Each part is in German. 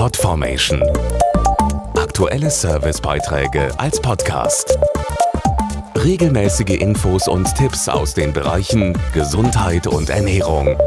Podformation. Aktuelle Servicebeiträge als Podcast. Regelmäßige Infos und Tipps aus den Bereichen Gesundheit und Ernährung.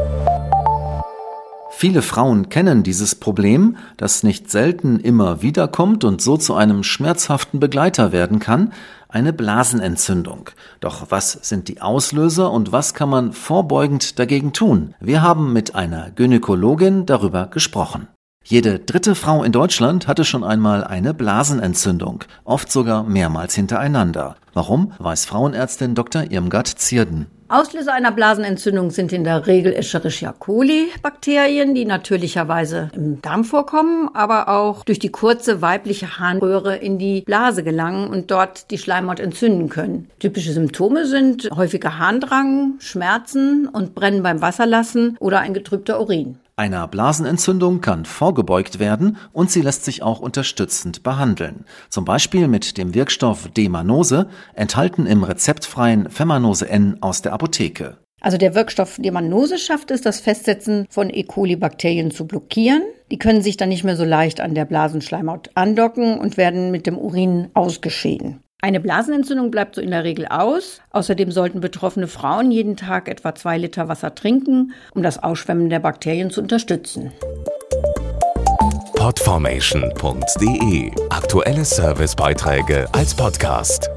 Viele Frauen kennen dieses Problem, das nicht selten immer wieder kommt und so zu einem schmerzhaften Begleiter werden kann, eine Blasenentzündung. Doch was sind die Auslöser und was kann man vorbeugend dagegen tun? Wir haben mit einer Gynäkologin darüber gesprochen. Jede dritte Frau in Deutschland hatte schon einmal eine Blasenentzündung, oft sogar mehrmals hintereinander. Warum, weiß Frauenärztin Dr. Irmgard Zierden. Auslöser einer Blasenentzündung sind in der Regel Escherichia coli Bakterien, die natürlicherweise im Darm vorkommen, aber auch durch die kurze weibliche Harnröhre in die Blase gelangen und dort die Schleimhaut entzünden können. Typische Symptome sind häufiger Harndrang, Schmerzen und Brennen beim Wasserlassen oder ein getrübter Urin. Einer Blasenentzündung kann vorgebeugt werden und sie lässt sich auch unterstützend behandeln. Zum Beispiel mit dem Wirkstoff Demanose, enthalten im rezeptfreien Femanose N aus der Apotheke. Also der Wirkstoff Demanose schafft es, das Festsetzen von E. coli-Bakterien zu blockieren. Die können sich dann nicht mehr so leicht an der Blasenschleimhaut andocken und werden mit dem Urin ausgeschieden. Eine Blasenentzündung bleibt so in der Regel aus. Außerdem sollten betroffene Frauen jeden Tag etwa zwei Liter Wasser trinken, um das Ausschwemmen der Bakterien zu unterstützen. Podformation.de Aktuelle Servicebeiträge als Podcast.